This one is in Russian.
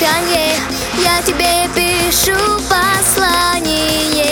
дыхание Я тебе пишу послание.